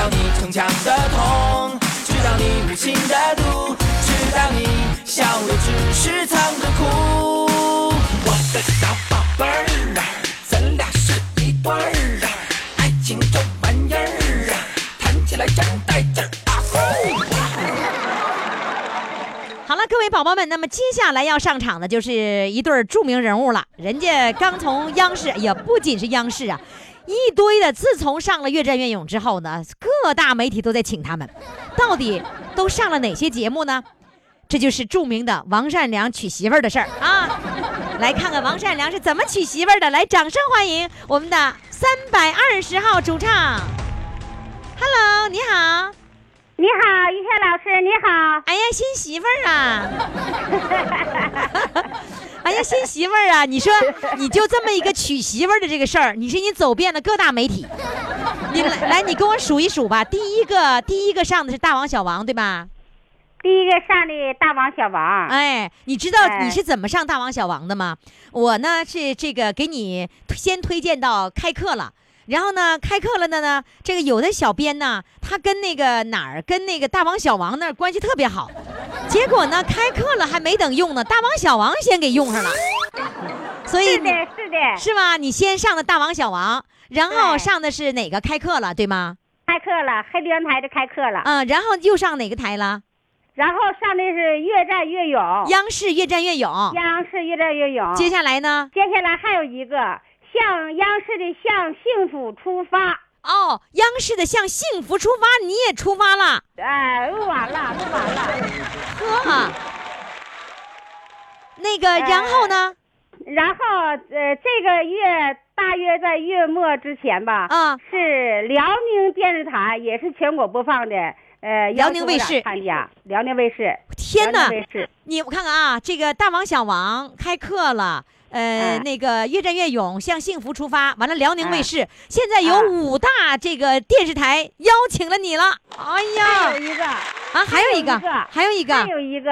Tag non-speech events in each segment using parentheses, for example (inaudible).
知道你逞强的痛，知道你无情的毒，知道你笑的只是藏着哭。我的小宝贝儿啊，咱俩是一对儿啊，爱情这玩意儿啊，谈起来真带劲儿啊！呼好了，各位宝宝们，那么接下来要上场的就是一对儿著名人物了。人家刚从央视，也不仅是央视啊，一堆的。自从上了《越战越勇》之后呢，各大媒体都在请他们。到底都上了哪些节目呢？这就是著名的王善良娶媳妇儿的事儿啊！来看看王善良是怎么娶媳妇儿的。来，掌声欢迎我们的三百二十号主唱。Hello，你好。你好，于谦老师，你好。哎呀，新媳妇儿啊！(laughs) (laughs) 哎呀，新媳妇儿啊！你说，(laughs) 你就这么一个娶媳妇儿的这个事儿，你说你走遍了各大媒体。你来，来，你跟我数一数吧。第一个，第一个上的是大王小王，对吧？第一个上的大王小王，哎，你知道哎你是怎么上大王小王的吗？我呢是这个给你先推荐到开课了。然后呢，开课了的呢，这个有的小编呢，他跟那个哪儿，跟那个大王小王那儿关系特别好，结果呢，开课了还没等用呢，大王小王先给用上了，所以是的，是的，是吧？你先上的大王小王，然后上的是哪个开课了，对吗？开课了，黑龙江台的开课了，嗯，然后又上哪个台了？然后上的是越战越勇，央视越战越勇。央视越战越勇。接下来呢？接下来还有一个向央视的向幸福出发，哦，央视的向幸福出发，你也出发了，哎，录完了，录完了。呵。那个，然后呢？然后呃，这个月大约在月末之前吧，啊是辽宁电视台也是全国播放的，呃，辽宁卫视参加辽宁卫视，天哪辽宁卫视，你我看看啊，这个大王小王开课了。呃，嗯那个越战越勇，向幸福出发。完了，辽宁卫嗯视、现在有嗯五大这个电视台邀请了你了。哎呀还呀有，一个，啊，还有一个，还有一个，还有一个，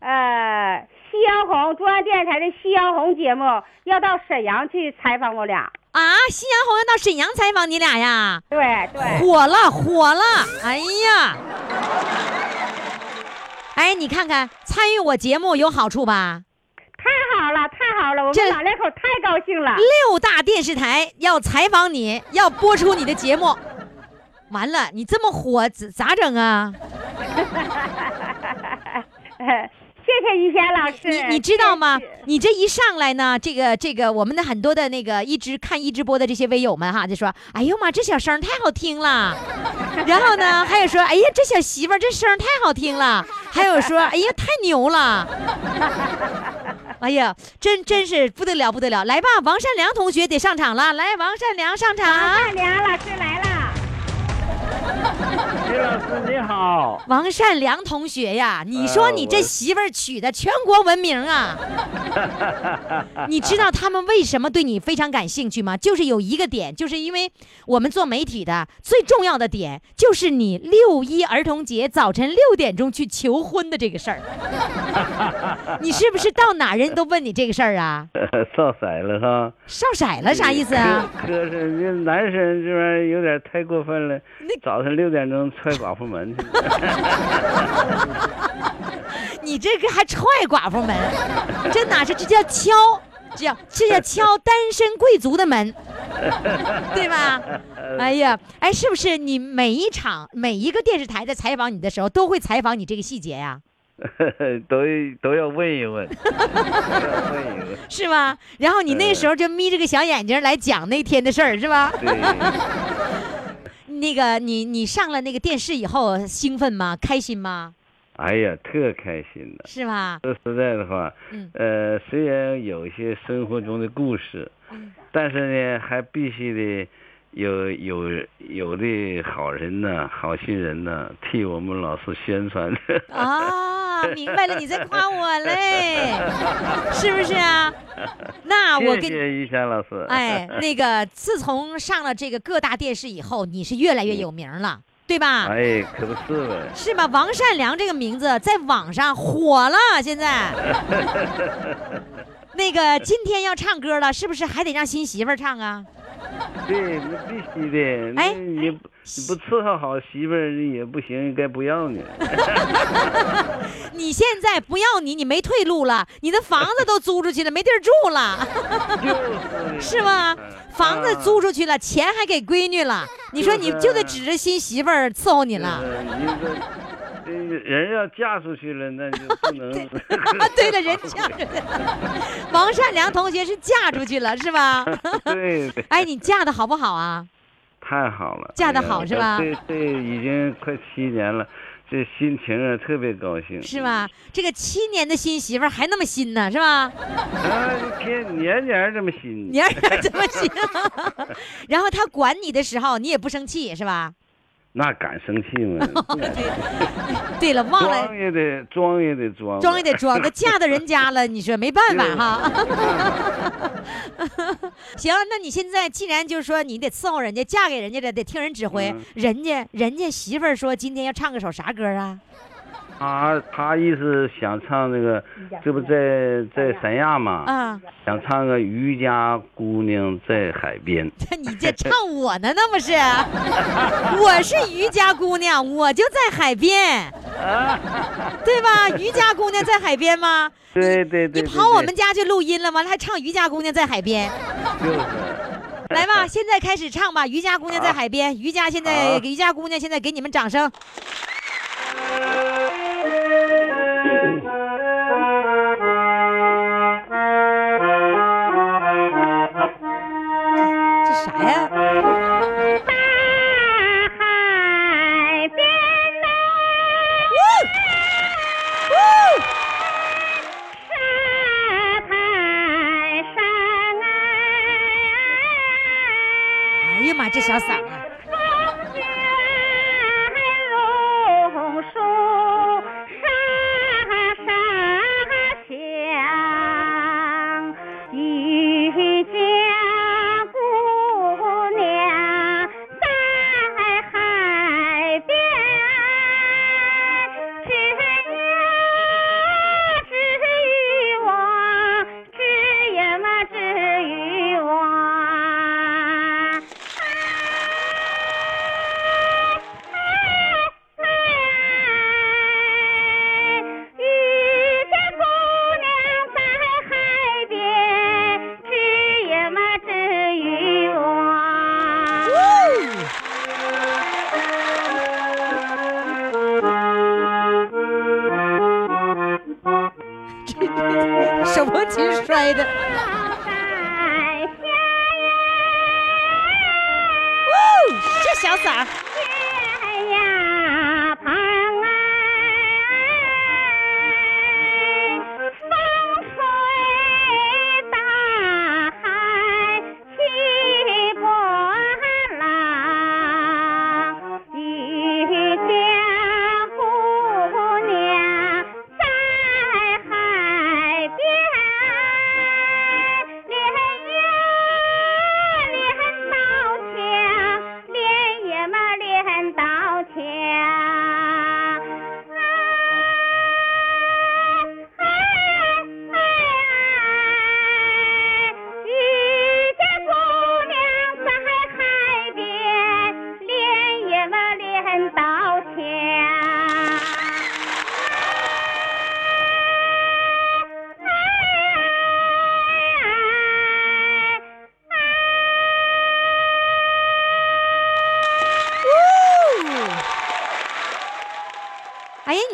呃，夕阳红中央电视台的夕阳红节目要到沈阳去采访我俩，啊，夕阳红要到沈阳采访你俩呀，对对，火了，火了！哎呀，哎，你看看参与我节目有好处吧？太好了，太好了，我这们老两口太高兴了。六大电视台要采访你，要播出你的节目。完了，你这么火，咋咋整啊？(laughs) 谢谢于谦老师，你你知道吗？你这一上来呢，这个这个，我们的很多的那个一直看一直播的这些微友们哈，就说：“哎呦妈，这小声太好听了。” (laughs) 然后呢，还有说：“哎呀，这小媳妇这声太好听了。”还有说：“哎呀，太牛了。” (laughs) 哎呀，真真是不得了不得了！来吧，王善良同学得上场了，来，王善良上场。王善良老师来了。(laughs) 于老师你好，王善良同学呀，你说你这媳妇儿娶的全国闻名啊！(laughs) 你知道他们为什么对你非常感兴趣吗？就是有一个点，就是因为我们做媒体的最重要的点，就是你六一儿童节早晨六点钟去求婚的这个事儿。(laughs) 你是不是到哪儿人都问你这个事儿啊？少色了哈。少色了啥意思啊？男生这玩意儿有点太过分了，早晨六点钟踹寡妇门去。(laughs) 你这个还踹寡妇门，这哪是这叫敲？这叫这叫敲单身贵族的门，对吧？哎呀，哎，是不是你每一场每一个电视台在采访你的时候，都会采访你这个细节呀、(laughs) 都都要问一问，问一问。是吗？然后你那时候就眯着个小眼睛来讲那天的事儿，是吧？(laughs) 对，那个你你上了那个电视以后兴奋吗？开心吗？哎呀，特开心的。是吧？说实在的话，嗯呃，虽然有一些生活中的故事，嗯但是呢，还必须得有有有的好人呢，好心人呢，替我们老师宣传的。(laughs) 啊，明白了，你在夸我嘞，(laughs) 是不是啊？那我跟谢谢于霞老师。哎，那个 (laughs) 自从上了这个各大电视以后，你是越来越有名了，对吧？哎，可不是呗。是吧？王善良这个名字在网上火了，现在。那个今天要唱歌了，是不是还得让新媳妇儿唱啊？(laughs) 对，那必须的。哎你不你不伺候好媳妇儿也不行，该不要你。(laughs) 你现在不要你，你没退路了，你的房子都租出去了，没地儿住了，(laughs) 就是是吗？嗯房子租出去了，钱还给闺女了，你说你就得指着新媳妇儿伺候你了。人要嫁出去了，那就不能。(laughs) 啊，对了，人嫁出去了，(laughs) 王善良同学是嫁出去了，是吧？(laughs) 对对，哎，你嫁的好不好啊？太好了。嫁得哎呀好是吧对对已经快七年了，这心情啊特别高兴。是吧？这个七年的新媳妇还那么新呢，是吧？啊，天年年这么新。年年这么新，然后他管你的时候，你也不生气，是吧？那敢生气吗？(laughs) 对，对了，忘了装也得装也得装，装也得装，都嫁到人家了，你说没办法哈。(laughs) 行，那你现在既然就是说你得伺候人家，嫁给人家了，得听人指挥，嗯人家人家媳妇儿说今天要唱个首啥歌啊？他他意思想唱那个，这不在在三亚嘛，啊，想唱个《渔家姑娘在海边》。(laughs) 你这唱我呢，那不是？(laughs) 我是渔家姑娘，我就在海边，(laughs) 对吧？渔家姑娘在海边吗？对对对，你跑我们家去录音了，完了还唱渔家姑娘在海边。就是。来吧，现在开始唱吧，《渔家姑娘在海边》。渔家现在，好渔家姑娘现在给你们掌声。这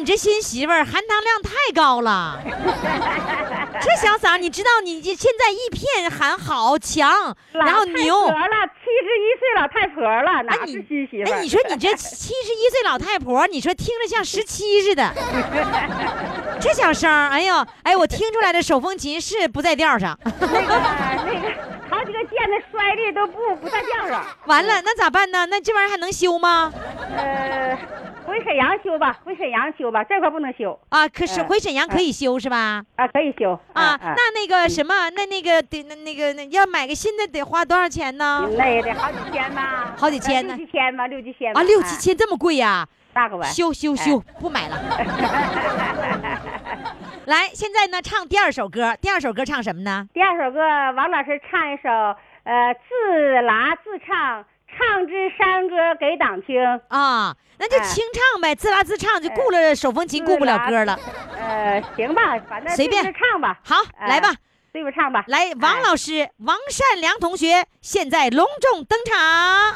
你这新媳妇儿含糖量太高了，(laughs) 这小嗓儿，你知道你这现在一片喊好强，然后老太牛婆。了，七十一岁老太婆了，哪是新媳妇儿？哎，你说你这七十一岁老太婆，你说听着像十七似的，(laughs) 这小声儿，哎呦，哎，我听出来的手风琴是不在调上。(laughs) 那个那个好几个键子摔的都不不在调上。完了，那咋办呢？那这玩意儿还能修吗？呃，回沈阳修吧，回沈阳修吧，这块不能修啊，可是嗯回沈阳可以修是吧？啊，可以修啊，那那个什么，那那个得那那个那要买个新的得花多少钱呢？那也得好几千吧，好几千呢六七千吧，六七千吧啊，六七，千这么贵呀？那可不。修修修，不买了。(laughs) 来，现在呢，唱第二首歌。第二首歌唱什么呢？第二首歌，王老师唱一首，呃，自拉自唱，唱支山歌给党听。啊，那就哎清唱呗，自拉自唱，就顾了手风琴，顾不了歌了。呃，行吧，反正随便唱吧。好，哎来吧，对着唱吧。来，王哎老师，王善良同学现在隆重登场。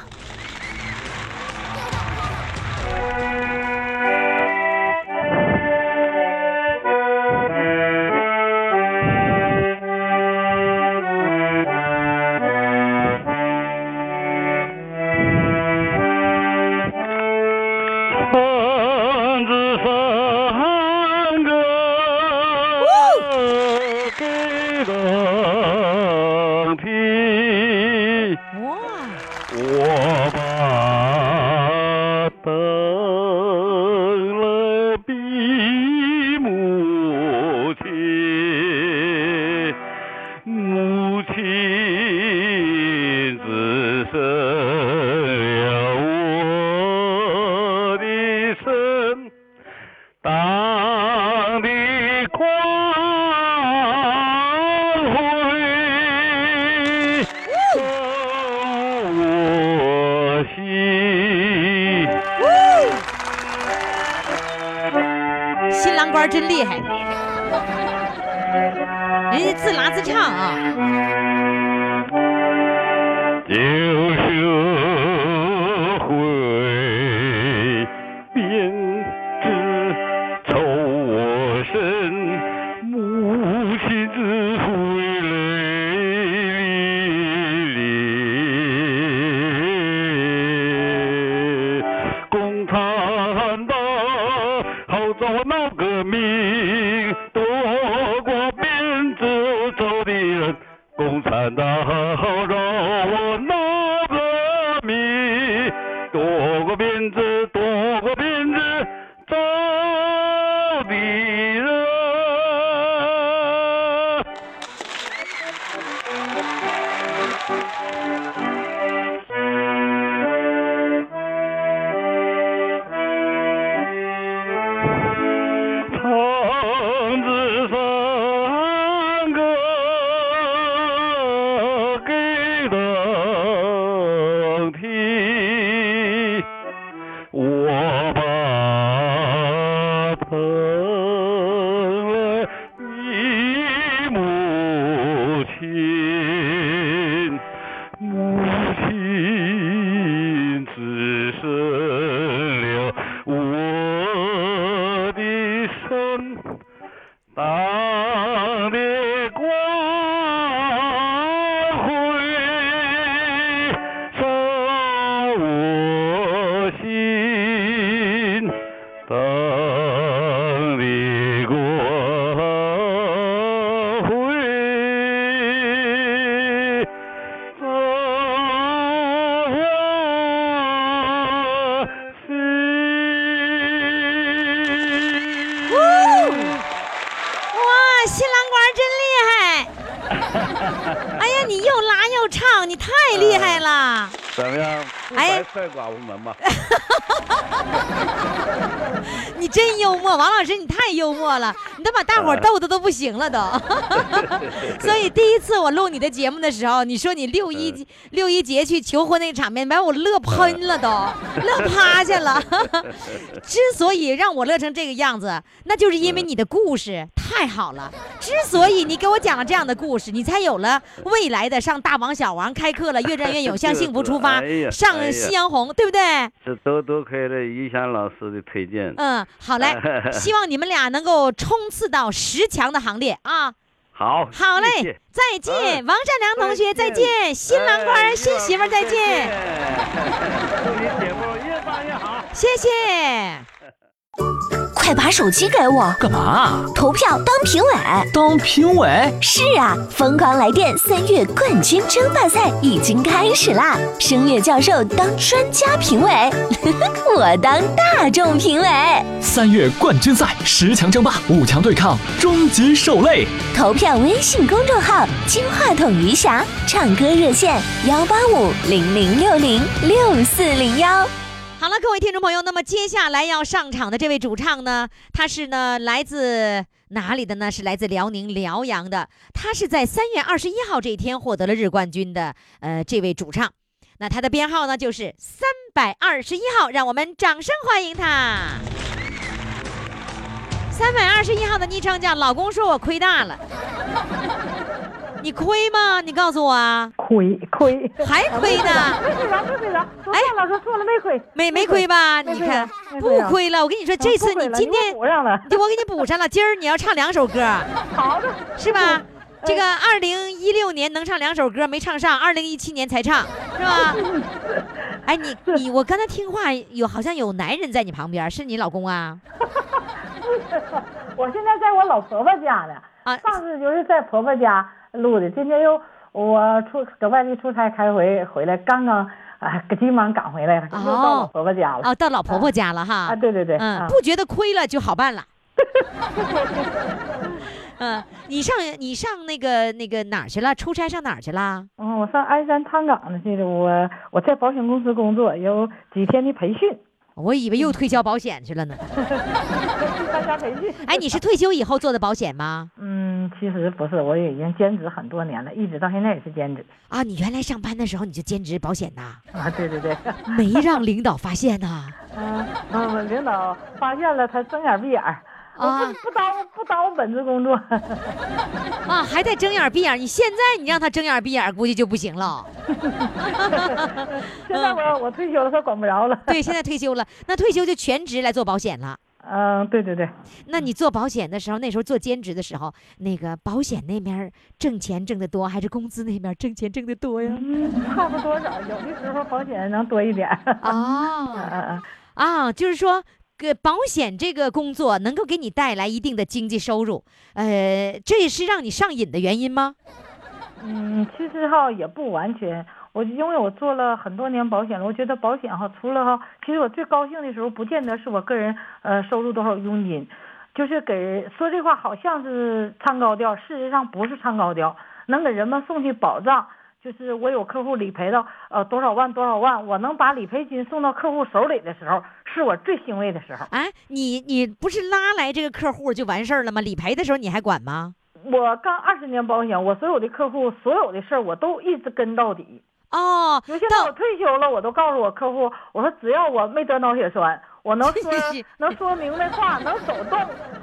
真幽默，王老师，你太幽默了，(laughs) 你都把大伙儿逗的都不行了都。(laughs) 所以第一次我录你的节目的时候，你说你六一六一节去求婚那个场面，把我乐喷了都，乐趴下了。(laughs) 之所以让我乐成这个样子，那就是因为你的故事太好了。之所以你给我讲了这样的故事，你才有了未来的上大王小王开课了，越战越勇，向幸福出发上夕阳红，对不对？这都多亏了于翔老师的推荐。嗯，好嘞，(laughs) 希望你们俩能够冲刺到十强的行列啊！好，好嘞谢谢，再见，嗯王善良同学，再再见见，新郎官、哎新媳妇再见，(laughs) 祝你节目越办越好。谢谢。(laughs) 快把手机给我，干嘛？投票当评委。当评委？是啊，疯狂来电三月冠军争霸赛已经开始啦！声乐教授当专家评委，(laughs) 我当大众评委。三月冠军赛十强争霸，五强对抗，终极受累。投票微信公众号“金话筒余霞”，唱歌热线幺八五零零六零六四零幺。好了，各位听众朋友，那么接下来要上场的这位主唱呢，他是呢来自哪里的呢？是来自辽宁辽阳的。他是在三月二十一号这一天获得了日冠军的，呃，这位主唱。那他的编号呢就是三百二十一号，让我们掌声欢迎他。三百二十一号的昵称叫“老公说我亏大了”，你亏吗？你告诉我啊，亏亏，还亏呢？没亏着，没亏着。哎老师错了，没亏，没没亏吧？你看不亏了。我跟你说，这次你今天补上了，我给你补上了。今儿你要唱两首歌，好的，是吧？这个二零一六年能唱两首歌没唱上，二零一七年才唱，是吧？(laughs) 哎，你你我刚才听话有好像有男人在你旁边，是你老公啊？(laughs) 我现在在我老婆婆家呢。啊，上次就是在婆婆家录的，今天又我出搁外地出差开回回来，刚刚啊急忙赶回来了，又到老婆婆家了。哦，到老婆婆家了哈。啊，对对对。嗯，不觉得亏了就好办了。(laughs) (laughs) 嗯，你上你上那个那个哪儿去了？出差上哪儿去了？嗯，我上鞍山滩港呢去了。我我在保险公司工作，有几天的培训。我以为又推销保险去了呢。培训。哎，你是退休以后做的保险吗？嗯，其实不是，我已经兼职很多年了，一直到现在也是兼职。啊，你原来上班的时候你就兼职保险呐？啊，对对对。没让领导发现呐？(laughs) 嗯嗯，领导发现了，他睁眼闭眼儿。啊，不耽误不耽误本职工作。(laughs) 啊，还得睁眼闭眼。你现在你让他睁眼闭眼，估计就不行了。(laughs) 现在我我退休了，他管不着了。对，现在退休了，那退休就全职来做保险了。嗯，对对对。那你做保险的时候，那时候做兼职的时候，那个保险那边挣钱挣得多，还是工资那边挣钱挣得多呀？嗯，差不多少，有的时候保险能多一点。啊 (laughs) 啊，就是说。个保险这个工作能够给你带来一定的经济收入，呃，这也是让你上瘾的原因吗？嗯，其实哈也不完全，我因为我做了很多年保险了，我觉得保险哈除了哈，其实我最高兴的时候不见得是我个人呃收入多少佣金，就是给说这话好像是唱高调，事实上不是唱高调，能给人们送去保障。就是我有客户理赔到呃多少万多少万，我能把理赔金送到客户手里的时候，是我最欣慰的时候。哎，你你不是拉来这个客户就完事儿了吗？理赔的时候你还管吗？我干二十年保险，我所有的客户所有的事儿我都一直跟到底。哦，就现在我退休了，我都告诉我客户，我说只要我没得脑血栓。我能说 (laughs) 能说明白话，能走动，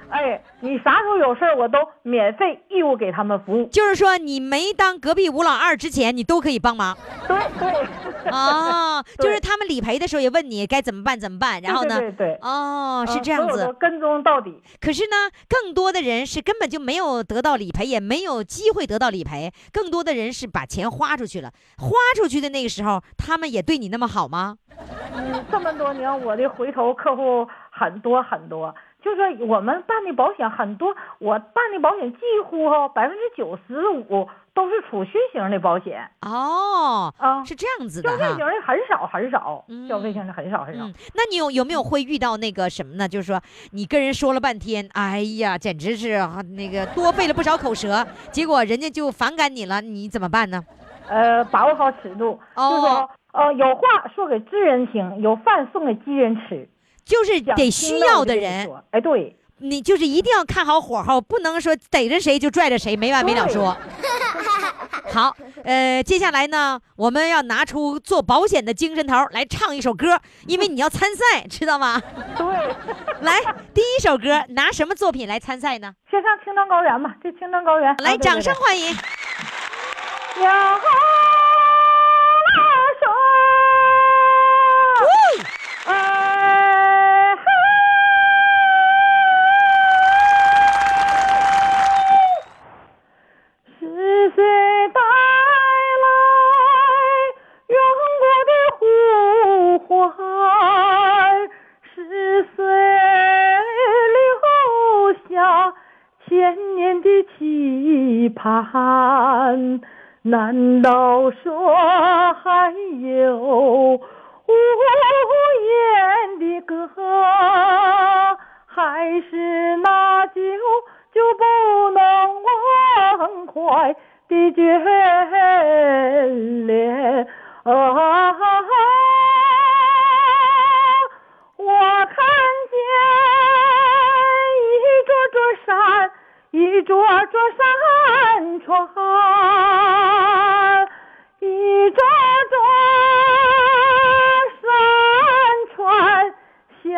哎，你啥时候有事儿，我都免费义务给他们服务。就是说，你没当隔壁吴老二之前，你都可以帮忙。对对。(laughs) 哦，就是他们理赔的时候也问你该怎么办怎么办，然后呢？对对。哦，是这样子。跟踪到底。可是呢，更多的人是根本就没有得到理赔，也没有机会得到理赔。更多的人是把钱花出去了，花出去的那个时候，他们也对你那么好吗？嗯，这么多年，我的回头客户很多很多。就说我们办的保险很多，我办的保险几乎哈百分之九十五都是储蓄型的保险。哦，啊，是这样子的消费型的很少很少，消费型的很少很少。那你有有没有会遇到那个什么呢？就是说你跟人说了半天，哎呀，简直是那个多费了不少口舌，结果人家就反感你了，你怎么办呢？呃，把握好尺度，就说。呃，有话说给知人听，有饭送给饥人吃，就是得需要的人。哎，对，你就是一定要看好火候，不能说逮着谁就拽着谁，没完没了说。(laughs) 好，呃，接下来呢，我们要拿出做保险的精神头来唱一首歌，因为你要参赛，知道吗？对。来，第一首歌拿什么作品来参赛呢？先上《青藏高原》吧，这《青藏高原》。来，掌声欢迎。呀哈。盼，难道说还有无言的歌？还是那久久不能忘怀的眷恋啊！我看见一座座山，一座座山川，一座座山川相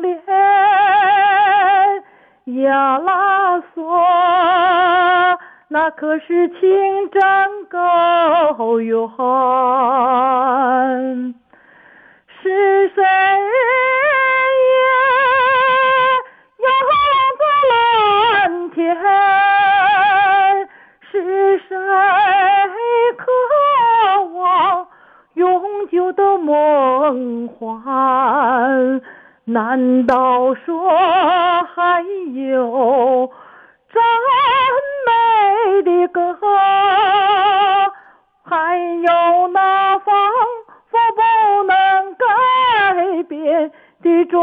连。呀啦嗦，那可是情真够远。梦幻？难道说还有真美的歌？还有那仿佛不能改变的庄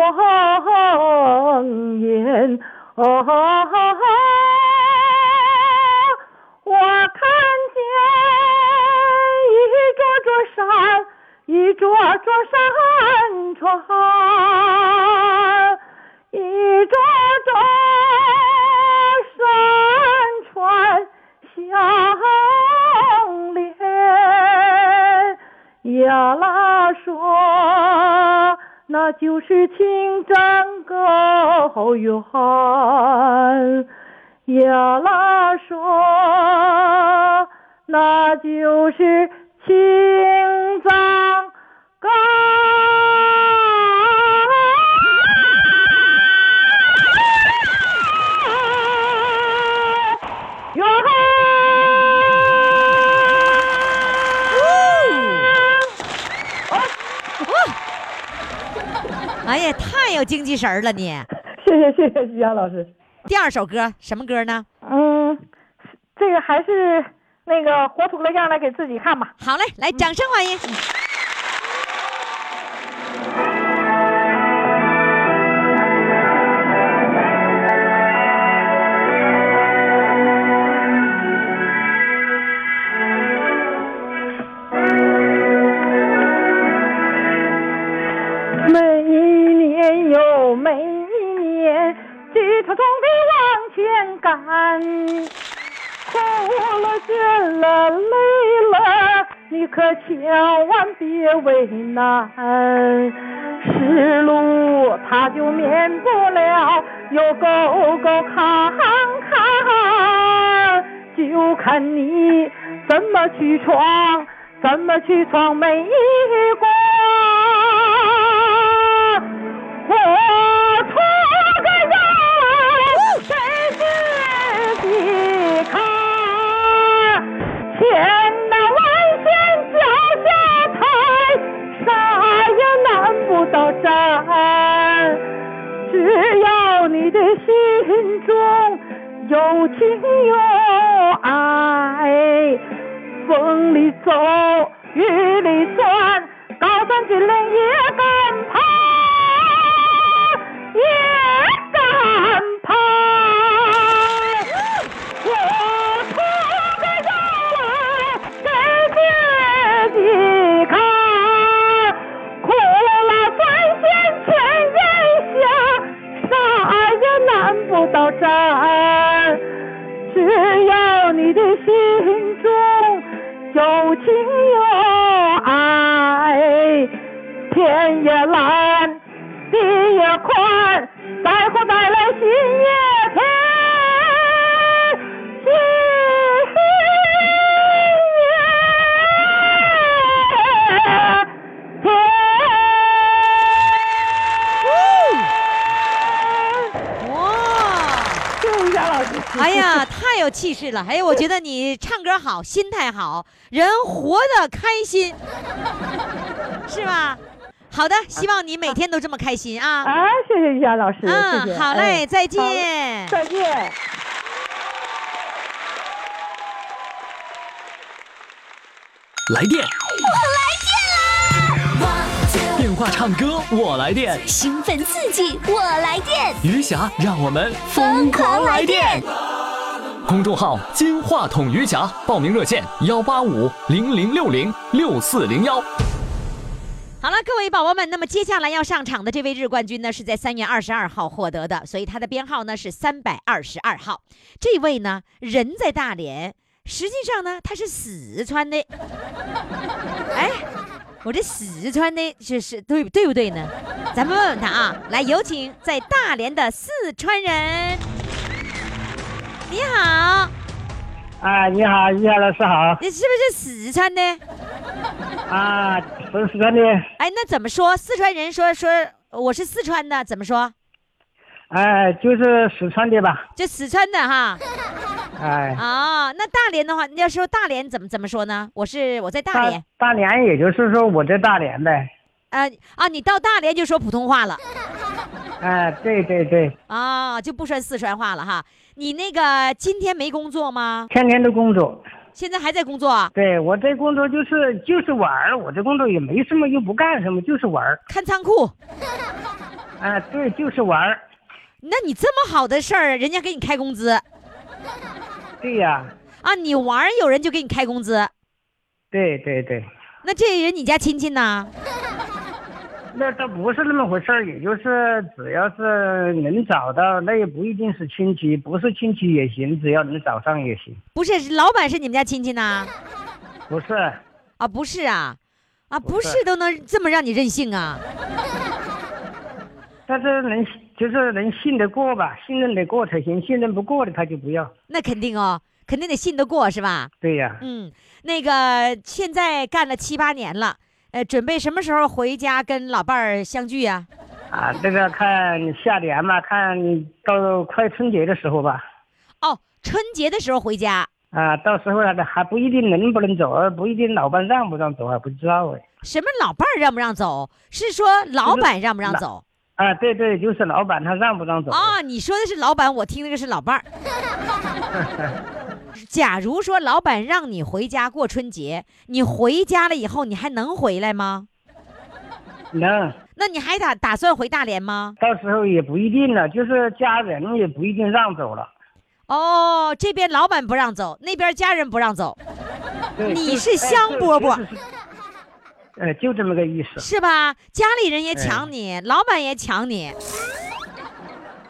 严。啊，我看见一座座山，一座座山川，一座座山川相连。呀啦说，那就是情真够远。呀啦说，那就是青哎呀，太有精气神儿了你！(laughs) 谢谢谢谢徐阳老师。第二首歌什么歌呢？嗯，这个还是那个活出个样来给自己看吧。好嘞，来，掌声欢迎。每高高看看，就看你怎么去闯，怎么去闯美国，活出个样，谁仔细看，千难万险脚下踩，啥也难不倒咱。心中有情有爱，风里走，雨里钻，高山峻岭也敢攀。只要你的心中有情有爱，天也蓝。(laughs) 哎呀，太有气势了！哎呀，我觉得你唱歌好，心态好，人活得开心，(laughs) 是吧？好的，希望你每天都这么开心啊。啊，谢谢于霞老师，谢嗯，谢。好嘞，哎再好见。再见。来电，电话唱歌我来电，兴奋刺激，我来电，余霞让我们疯狂来电。公众号“金话筒余霞”，报名热线：幺八五零零六零六四零幺。好了，各位宝宝们，那么接下来要上场的这位日冠军呢，是在三月二十二号获得的，所以他的编号呢是三百二十二号。这位呢，人在大连，实际上呢他是四川的。哎，我这四川的是是对对不对呢？咱们问问他啊。来，有请在大连的四川人。你好，哎，你好，你好老师好。你是不是四川的？啊，是四川的。哎，那怎么说？四川人说说我是四川的，怎么说？哎，就是四川的吧？就四川的哈。(laughs) 哎，啊，那大连的话，你要说大连怎么怎么说呢？我是我在大大连，大连，也就是说我在大连呗。呃啊，你到大连就说普通话了 (laughs) 哎，对对对，啊，就不说四川话了哈。你那个今天没工作吗？天天都工作。现在还在工作啊？对我这工作就是就是玩儿，我这工作也没什么，又不干什么，就是玩儿。看仓库。啊，(laughs) 对，就是玩儿。那你这么好的事儿，人家给你开工资 (laughs) 对呀，啊？你玩儿有人就给你开工资，对对对，那这人你家亲戚呢？(laughs) 那倒不是那么回事儿，也就是只要是能找到，那也不一定是亲戚，不是亲戚也行，只要能找上也行。不是，老板是你们家亲戚呢？不是，啊，不是啊，啊，不是都能这么让你任性啊？(laughs) 但是能就是能信得过吧，信任得过才行，信任不过的他就不要。那肯定哦，肯定得信得过是吧？对呀、嗯，那个现在干了七八年了，呃，准备什么时候回家跟老伴儿相聚呀、啊，这个看下年吧，看到快春节的时候吧。哦，春节的时候回家，啊，到时候还还不一定能不能走，不一定老伴让不让走还不知道哎。什么老伴儿让不让走？是说老板让不让走？啊，对对，就是老板他让不让走。啊，你说的是老板，我听那个是老伴儿。(laughs) 假如说老板让你回家过春节，你回家了以后，你还能回来吗？能，那你还打打算回大连吗？到时候也不一定了，就是家人也不一定让走了。哦，这边老板不让走，那边家人不让走，你是是香饽饽，呃，就这么个意思。是吧？家里人也抢你，老板也抢你，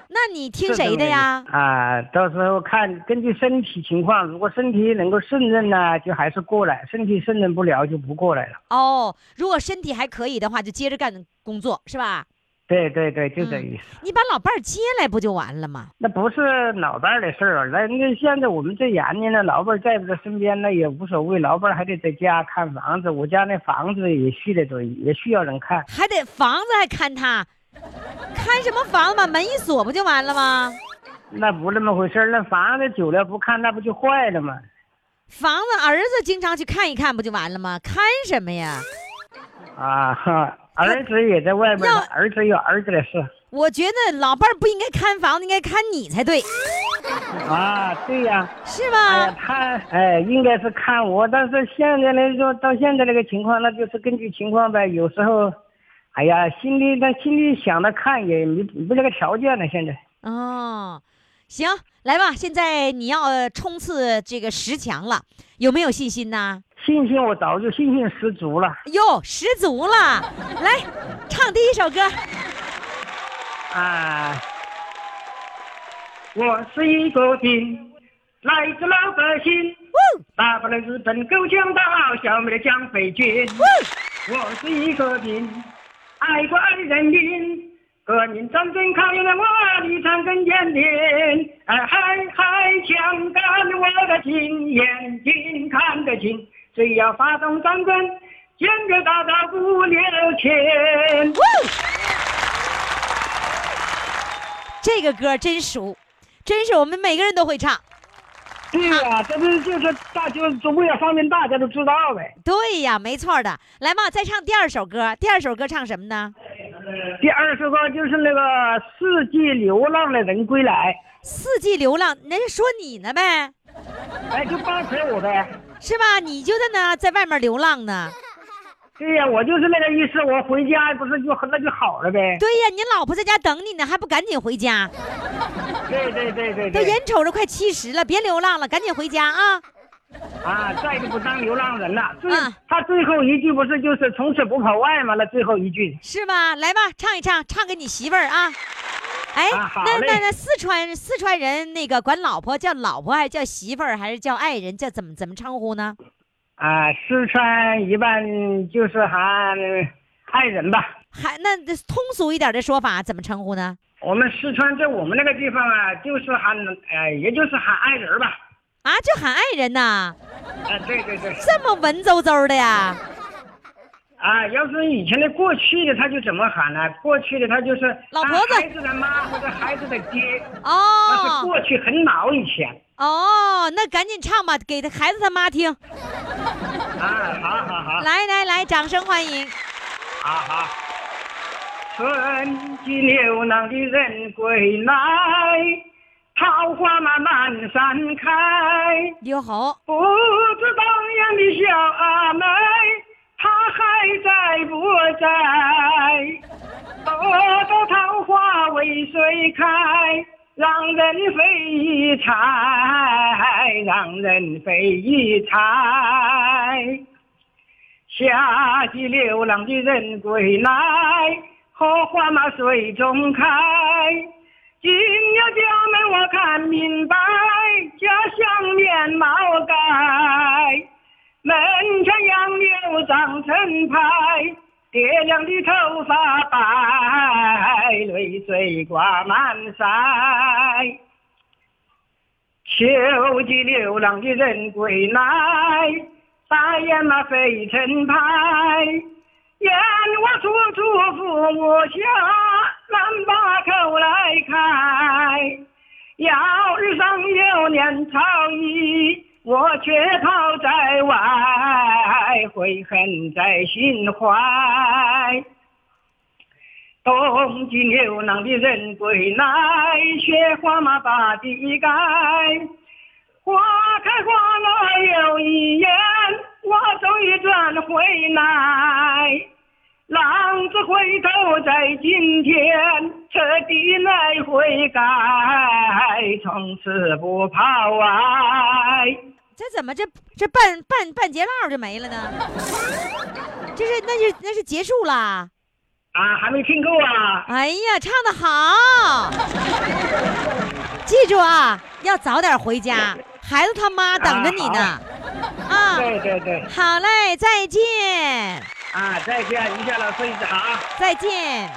那你听谁的呀？啊，到时候看根据身体情况，如果身体能够胜任呢，就还是过来；身体胜任不了，就不过来了。哦，如果身体还可以的话，就接着干工作，是吧？对对对，就这嗯意思。你把老伴儿接来不就完了吗？那不是老伴儿的事儿，那那现在我们这年龄呢，老伴儿在不在身边那也无所谓，老伴儿还得在家看房子，我家那房子也需得得也需要人看。还得房子还看他，看什么房子？把门一锁不就完了吗？那不那么回事儿，那房子久了不看，那不就坏了吗？房子儿子经常去看一看不就完了吗？看什么呀？啊哈，儿子也在外边，儿子有儿子的事。我觉得老伴儿不应该看房子，应该看你才对，啊，对呀、是哎吧呀，？他哎应该是看我，但是现在来说，到现在这个情况，那就是根据情况呗。有时候，哎呀，心里那心里想着看也没没这个条件了。现在哦，行，来吧，现在你要呃冲刺这个十强了，有没有信心呢？信心我早就信心十足了哟，十足了！来，唱第一首歌。啊！我是一个兵，来自老百姓，打败了日本狗强盗，消灭了蒋匪军。我是一个兵，爱国爱人民。革命战争考验了我立场跟坚定，哎嗨嗨，枪杆我的心，眼睛看得清，只要发动战争，坚决打倒不留情。这个歌真熟，真是我们每个人都会唱。对呀、这不是就是大就是为了方便大家都知道呗。对呀，没错的。来嘛，再唱第二首歌。第二首歌唱什么呢？第二首歌就是那个《四季流浪的人归来四季流浪，人家说你呢呗，》，哎，就帮陪我呗。是吧？你就在那在外面流浪呢。(laughs) 对呀、我就是那个意思，我回家不是就那就好了呗。对呀，你老婆在家等你呢，还不赶紧回家？(laughs) 对对对对都。眼瞅着快七十了，别流浪了，赶紧回家啊！啊，再就不当流浪人了。最、啊他最后一句不是就是从此不跑外吗？那最后一句。是吧？来吧，唱一唱，唱给你媳妇儿啊！哎，啊那那那四川四川人那个管老婆叫老婆，还是叫媳妇儿，还是叫爱人，叫怎么怎么称呼呢？啊，四川一般就是喊爱人吧。还那通俗一点的说法怎么称呼呢？我们四川在我们那个地方啊，就是喊呃，也就是喊爱人吧。啊，就喊爱人呐，啊，对对对。这么文绉绉的呀？啊，要是以前的过去的，他就怎么喊呢？过去的他就是老婆子当孩子的妈或者孩子的爹，那是哦过去很老以前。哦，那赶紧唱吧，给他孩子他妈听。啊，好好好，来来来，掌声欢迎。好好。春季流浪的人归来，桃花满满山开。你好，不知当年的小阿妹，他还在不在？朵朵桃花为谁开？让人非议猜，让人非议猜。夏季流浪的人归来，荷花嘛水中开。进了家门我看明白，家乡面貌改。门前杨柳长成排，爹娘的头发白，泪水挂满腮。秋季流浪的人归来，大雁嘛飞成排。燕窝处处父母下，难把口来开。要日上有年朝衣，我却逃在外，悔恨在心怀。冬季流浪的人归来，雪花嘛把地盖。花开花落又一年，我终于转回来。浪子回头在今天，彻底来悔改，从此不跑外。这怎么这这半半半截帽就没了呢？这是那是那是结束了？啊，还没听够啊？哎呀，唱的好！记住啊，要早点回家，孩子他妈等着你呢。啊，对对对，好嘞，再见，啊，再见，于夏老师好。再见。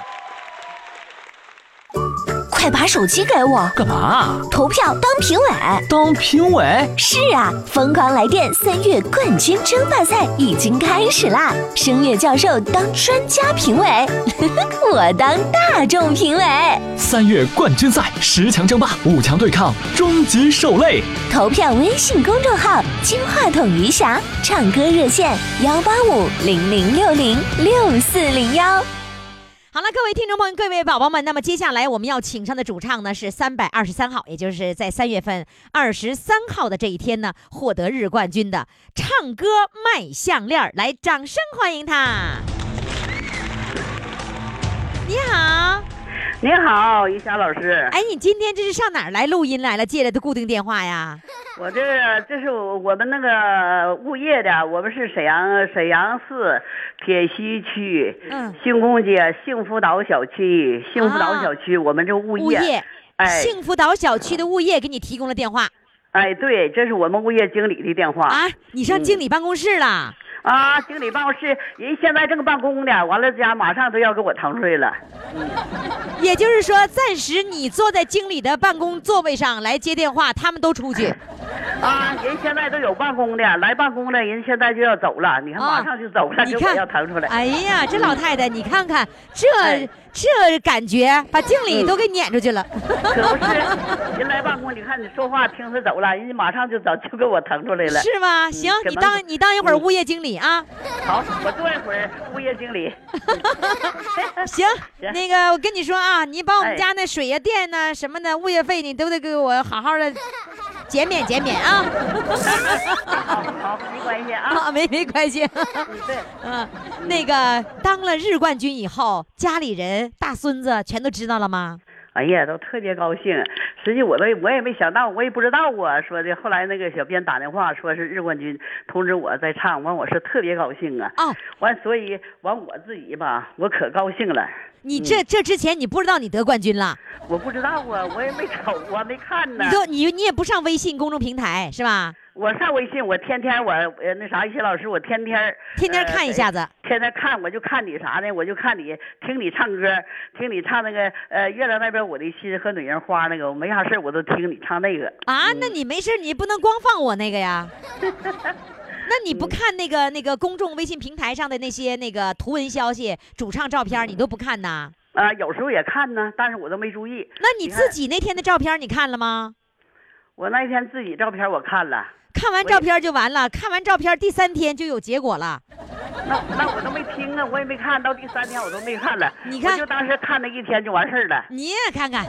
快把手机给我，干嘛？投票当评委。当评委？是啊，疯狂来电三月冠军争霸赛已经开始啦！声乐教授当专家评委，(laughs) 我当大众评委。三月冠军赛十强争霸，五强对抗，终极受累。投票微信公众号“金话筒余霞”，唱歌热线幺八五零零六零六四零幺。好了，各位听众朋友，各位宝宝们，那么接下来我们要请上的主唱呢是三百二十三号，也就是在三月份二十三号的这一天呢获得日冠军的唱歌卖项链，来，掌声欢迎他。你好，您好，于霞老师，哎，你今天这是上哪儿来录音来了？借来的固定电话呀？我这这是我们那个物业的，我们是沈阳沈阳市铁西区嗯，兴工街幸福岛小区，幸福岛小区，我们这物业，物业，哎幸福岛小区的物业给你提供了电话哎，对，这是我们物业经理的电话啊？你上经理办公室了？啊，经理办公室人现在正办公呢，完了家马上都要给我腾出来了，也就是说，暂时你坐在经理的办公座位上来接电话，他们都出去。啊，(laughs) 人现在都有办公的，来办公的人现在就要走了，你看啊马上就走了，你给我要腾出来，哎呀，这老太太，你看看这哎这感觉把经理都给撵出去了。可不是，人来办公，你看你说话听他走了，人家马上就走，就给我腾出来了。是吗？行，你当你当一会儿物业经理啊。好，我做一会儿物业经理。(laughs) (laughs) 行，行那个我跟你说啊，你把我们哎家那水呀、电呐、什么的物业费，你都得给我好好的减免减免啊。好好，没关系啊。(laughs) 啊，没没关系。嗯，对，嗯，那个当了日冠军以后，家里人、大孙子全都知道了吗？哎呀，都特别高兴。实际我都我也没想到，我也不知道啊。说的后来那个小编打电话说是日冠军，通知我在唱，完我是特别高兴啊。哦，完所以完我自己吧，我可高兴了。你这这之前你不知道你得冠军了，我不知道啊，我也没瞅啊，没看呢你。都你你也不上微信公众平台是吧？我上微信，我天天我呃那啥，一些老师，我天天天天看一下子。天天看，我就看你啥呢？我就看你听你唱歌，听你唱那个呃月亮那边我的心和女人花那个，我没啥事儿我都听你唱那个。啊，那你没事儿你不能光放我那个呀。(laughs) 那你不看那个那个公众微信平台上的那些那个图文消息、主唱照片，你都不看呐？啊、有时候也看呢，但是我都没注意。那你自己那天的照片你看了吗？我那天自己照片我看了，看完照片就完了，看完照片第三天就有结果了。那那我都没听啊，我也没看到第三天我都没看了。你看就当时看那一天就完事儿了。你也看看，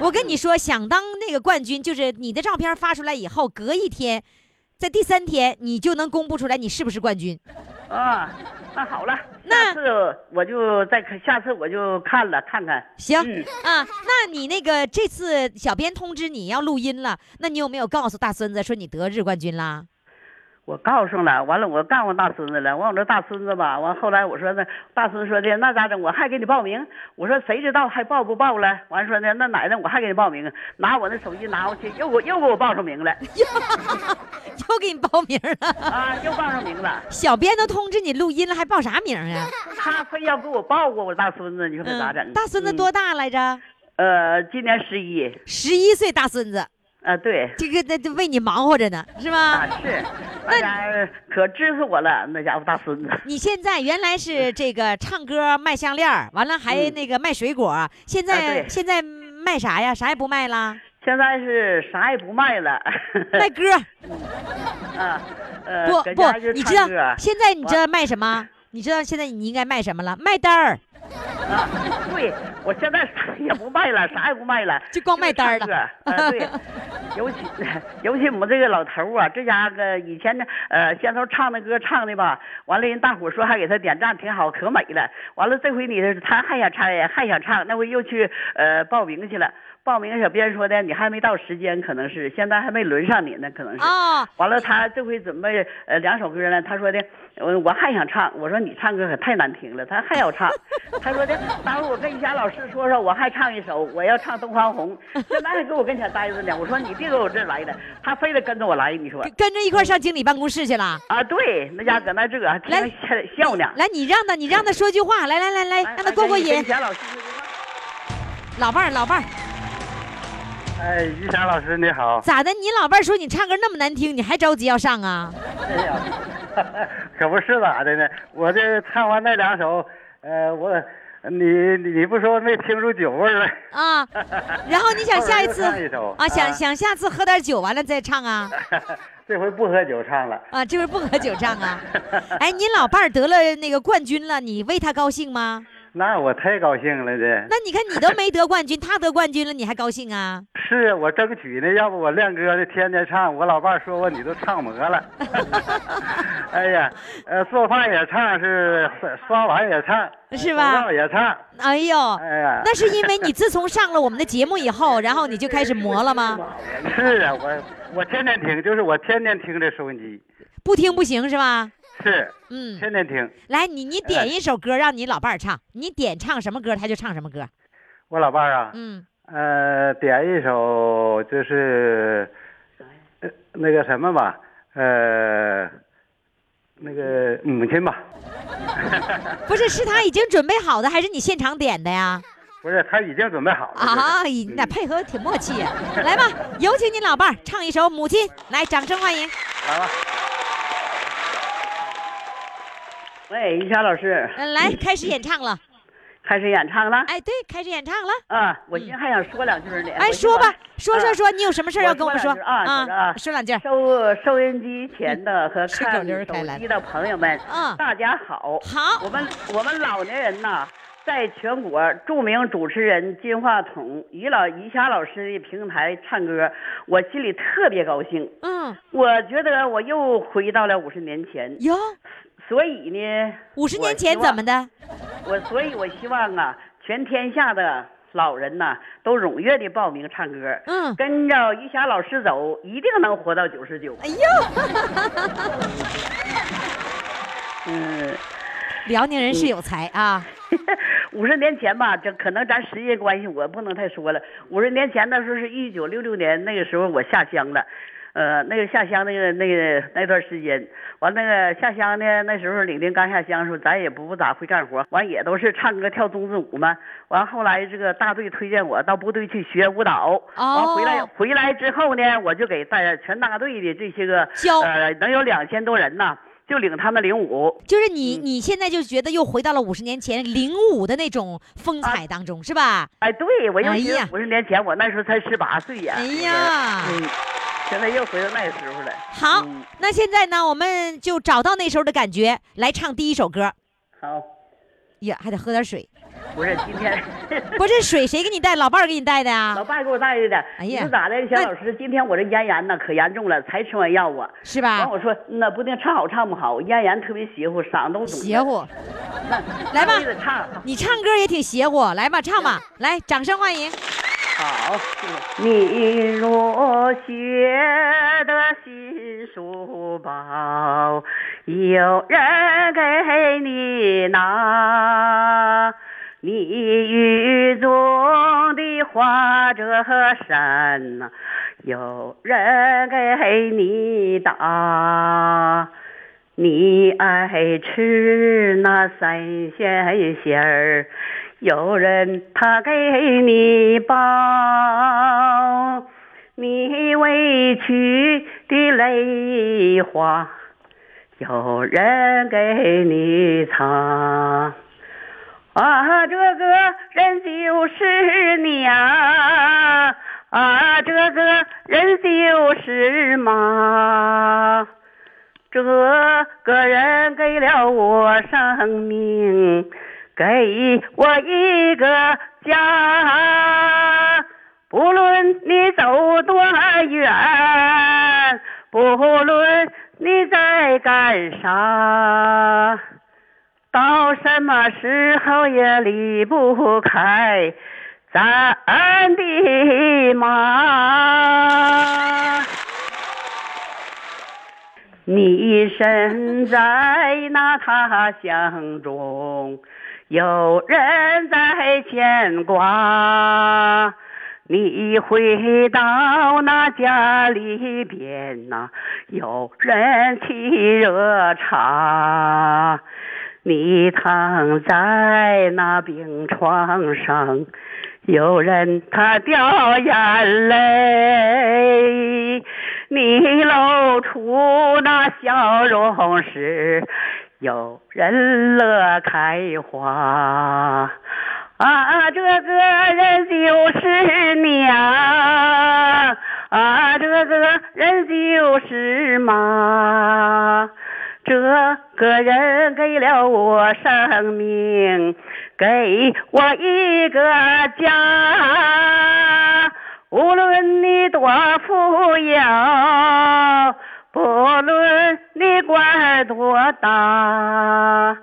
我跟你说，想当那个冠军，就是你的照片发出来以后，隔一天，在第三天你就能公布出来你是不是冠军。啊，那好了，那下次我就再看，下次我就看了看看。行、嗯啊，那你那个这次小编通知你要录音了，那你有没有告诉大孙子说你得日冠军啦？我告诉了，完了我告诉大孙子了，完我这大孙子吧，完后来我说那大孙子说的那咋整？我还给你报名。我说谁知道还报不报了？完说的那奶奶我还给你报名，拿我那手机拿过去，又给我又给我报上名了又给你报名了，啊，又报上名了。小编都通知你录音了，还报啥名啊？他非要给我报过我大孙子，你说可咋整？嗯，大孙子嗯多大来着？呃，今年十一。十一岁大孙子，啊，对。这个那这为你忙活着呢，是吧？啊是，那家可支持我了，那家伙大孙子。你现在原来是这个唱歌卖项链，完了还嗯那个卖水果，(laughs) 现在、啊现在卖啥呀？啥也不卖啦，现在是啥也不卖了。(laughs) 卖歌。啊，呃，不不你知道现在你知道卖什么？你知道现在你应该卖什么了？卖单儿，啊，对，我现在啥也不卖了，啥也不卖了，就光卖单儿啊，对，(laughs) 尤其尤其我们这个老头儿啊，这家伙以前呢，呃，先头唱的歌唱的吧，完了人大伙儿说还给他点赞，挺好，可美了。完了这回你他还想唱，还想唱，那回又去呃报名去了。报名小编说的，你还没到时间，可能是现在还没轮上你呢，可能是。哦完了，他这回准备呃两首歌呢，他说的，我我还想唱，我说你唱歌可太难听了，他还要唱，他说的，待会儿我跟于霞老师说说，我还唱一首，我要唱《东方红》，(laughs) 现在还搁我跟前待着呢，我说你别搁我这儿来了，他非得跟着我来，你说跟跟着一块上经理办公室去了。啊？对，那家搁那这个还听来笑笑呢，来，你让他，你让他说句话，来来来来，让他过过瘾跟于。霞老师说句话老伴儿，老伴儿，哎，于霞老师你好。咋的？你老伴儿说你唱歌那么难听，你还着急要上啊？哎呀，(laughs) 可不是咋的呢？我这唱完那两首，呃，我你你你不说没听出酒味儿来？啊，然后你想下一次啊，想啊想下次喝点酒完了再唱啊？(laughs) 这回不喝酒唱了。啊，这回不喝酒唱啊？(laughs) 哎，你老伴儿得了那个冠军了，你为他高兴吗？那我太高兴了，这那你看你都没得冠军，他得冠军了，你还高兴啊？(laughs) 是我争取呢，要不我亮哥的天天唱，我老伴儿说我你都唱魔了。(laughs) 哎呀，呃，做饭也唱，是刷刷碗也唱，是吧也唱。哎呦，哎呀，那是因为你自从上了我们的节目以后，然后你就开始磨了吗？是啊，我我天天听，就是我天天听这收音机，不听不行是吧？是嗯，天天听。来，你你点一首歌让你老伴儿唱，你点唱什么歌他就唱什么歌。我老伴儿啊，嗯，呃，点一首就是，呃，那个什么吧，呃，那个母亲吧，(laughs) 不是，是他已经准备好的，还是你现场点的呀？不是，他已经准备好了。啊，你俩配合挺默契呀。来吧，有请你老伴儿唱一首《母亲》，来，掌声欢迎。来吧。喂，于霞老师，嗯，来，开始演唱了。(laughs) 开始演唱了。哎，对，开始演唱了。啊，我今天还想说两句呢。哎，说吧，说说啊说，你有什么事儿要跟我们说啊说啊说两句。收收音机前的和看手机的朋友们，嗯大家好。好我们我们老年人呐，在全国著名主持人金话筒于老于霞老师的平台唱歌，我心里特别高兴。嗯，我觉得我又回到了五十年前，哟，所以呢，五十年前怎么的？我所以，我希望啊，全天下的老人呐，都踊跃的报名唱歌，嗯跟着于霞老师走，一定能活到九十九。哎呦，(laughs) 嗯，辽宁人是有才啊。(laughs) 五十年前吧，这可能咱时间关系，我不能太说了。五十年前那时候是一九六六年，那个时候我下乡了。呃，那个下乡那个那个那段时间，完那个下乡呢，那时候领兵刚下乡的时候，咱也不咋会干活，完也都是唱歌跳枞子舞嘛。完后来这个大队推荐我到部队去学舞蹈，完回来哦回来之后呢，我就给带全大队的这些个教呃能有两千多人呐，就领他们领舞。就是你，你现在就觉得又回到了五十年前领舞的那种风采当中，是吧？哎，对，我又哎呀觉得五十年前我那时候才十八岁呀。哎呀嗯，现在又回到那时候了。好嗯，那现在呢，我们就找到那时候的感觉，来唱第一首歌。好，呀，还得喝点水。不是今天 (laughs) 不是水谁给你带？老伴儿给你带的呀？老伴儿给我带的。哎呀你说咋的，小老师？今天我这咽炎呢可严重了，才吃完药啊。是吧完我说那不定唱好唱不好，咽炎特别邪乎，嗓子都肿。邪。乎。来吧。你唱歌也挺邪乎，来吧，唱吧，来，掌声欢迎。好，你若学得新书包，有人给你拿。你雨中的花折扇呐，有人给你打。你爱吃那三鲜馅儿，有人他给你包。你委屈的泪花，有人给你擦。啊，这个人就是娘，啊，这个人就是妈。这个人给了我生命，给我一个家。不论你走多远，不论你在干啥，到什么时候也离不开咱的妈。你身在那他乡中，有人在牵挂。你回到那家里边呐、有人沏热茶。你躺在那病床上，有人他掉眼泪。你露出那笑容时，有人乐开花。啊，这个人就是娘，啊，这个人就是妈。这个人给了我生命，给我一个家。无论你多富有，不论你官多大，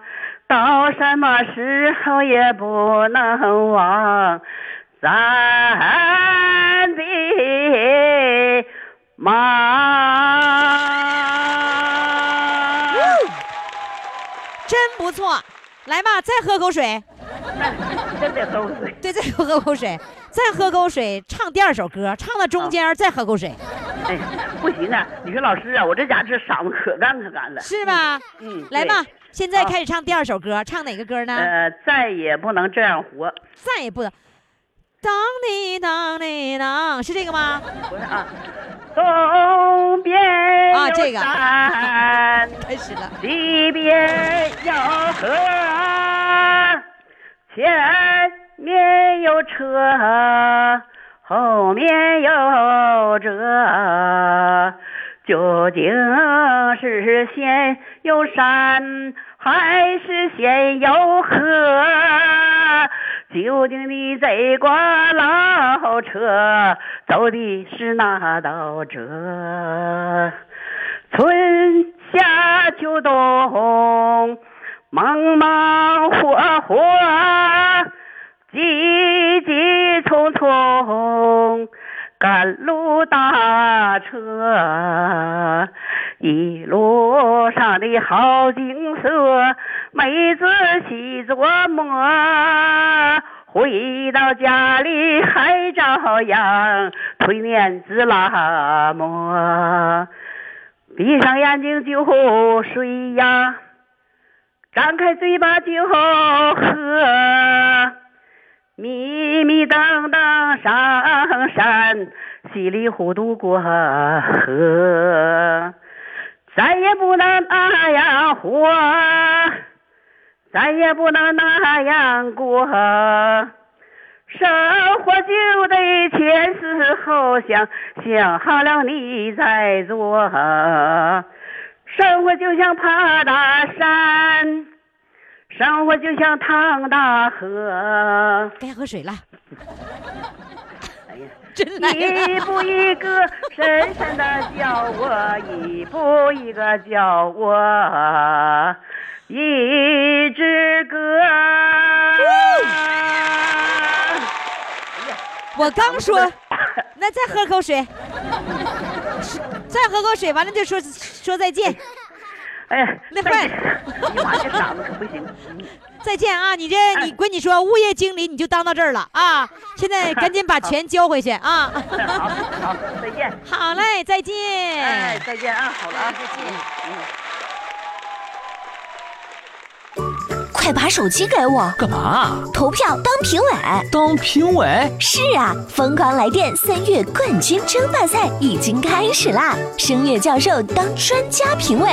到什么时候也不能忘咱的妈。真不错，来吧，再喝口水。真得喝口水。对，再喝口水，再喝口水，唱第二首歌，唱到中间再喝口水，哎，不行啊！你说老师啊，我这家这嗓子可干可干了。是吧？嗯，来吧，现在开始唱第二首歌，唱哪个歌呢？呃，再也不能这样活。再也不能。当你当你当，是这个吗？不是啊，东边有啊这个山，(laughs) 开始了。西边有河，前面有车，后面有辙，究竟是先有山还是先有河？究竟你这挂老车走的是哪道辙？春夏秋冬，忙忙活活，急急匆匆，赶路搭车，一路上的好景色，没仔细琢磨。回到家里还照样推面子拉磨，闭上眼睛就睡呀，张开嘴巴就喝，迷迷瞪瞪上山，稀里糊涂过河，再也不能那样活。再也不能那样过，生活就得前思后想，想好了你再做。生活就像爬大山，生活就像趟大河。该喝水了。哎呀，(laughs) 真来一步一个深深的叫我，一步一个叫我。一支歌。我刚说，(laughs) 那再喝口水，(laughs) 再喝口水，完了就说说再见。哎呀，那快，哎呀妈，这嗓子可不行。嗯 (laughs) 再见啊！你这你闺女说物业经理你就当到这儿了啊！现在赶紧把钱交回去啊！好，好，再见。好嘞，再见。哎，再见啊，好了啊，再见。嗯。快把手机给我，干嘛？投票当评委。当评委？是啊，疯狂来电三月冠军争霸赛已经开始啦！声乐教授当专家评委，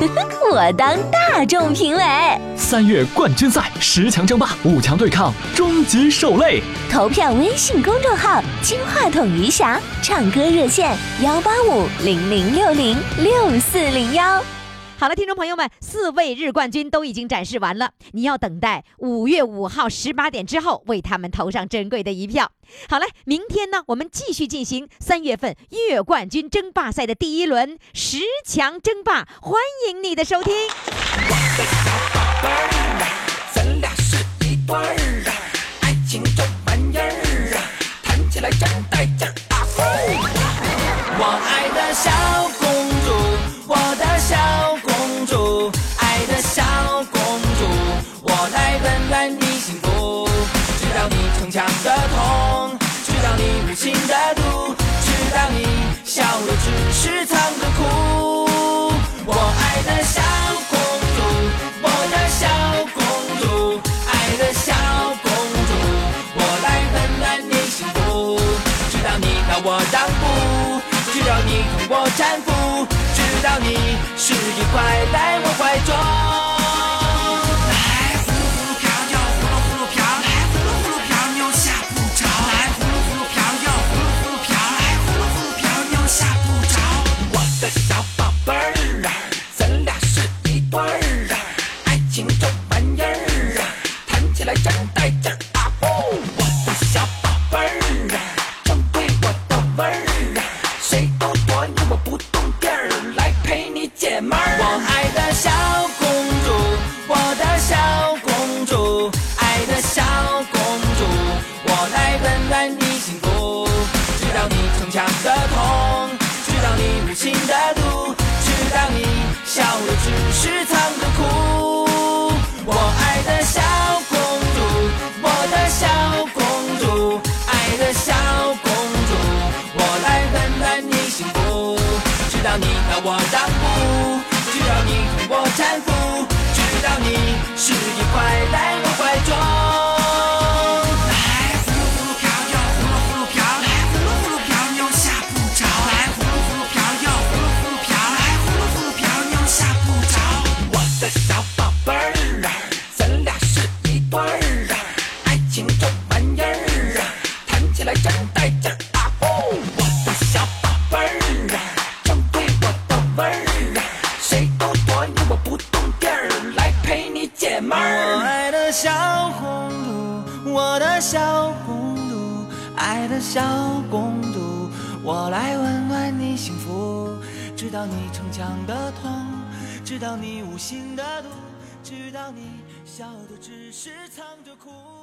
(laughs) 我当大众评委。三月冠军赛十强争霸，五强对抗，终极受累。投票微信公众号“金话筒余霞”，唱歌热线幺八五零零六零六四零幺。好了，听众朋友们，四位日冠军都已经展示完了，你要等待五月五号十八点之后，为他们投上珍贵的一票。好嘞，明天呢，我们继续进行三月份月冠军争霸赛的第一轮十强争霸，欢迎你的收听。我的小宝贝们咱俩是一对儿啊，爱情这玩意儿啊，谈起来真带劲儿笑的只是藏着哭。我爱的小公主，我的小公主，爱的小公主，我来温暖你幸福。直到你把我让步，直到你同我搀扶，直到你是一块在我怀中。小宝贝儿啊，咱俩是一对儿啊，爱情这玩意儿啊，谈起来真带劲儿。一块知道你无心的毒，知道你笑的只是藏着哭。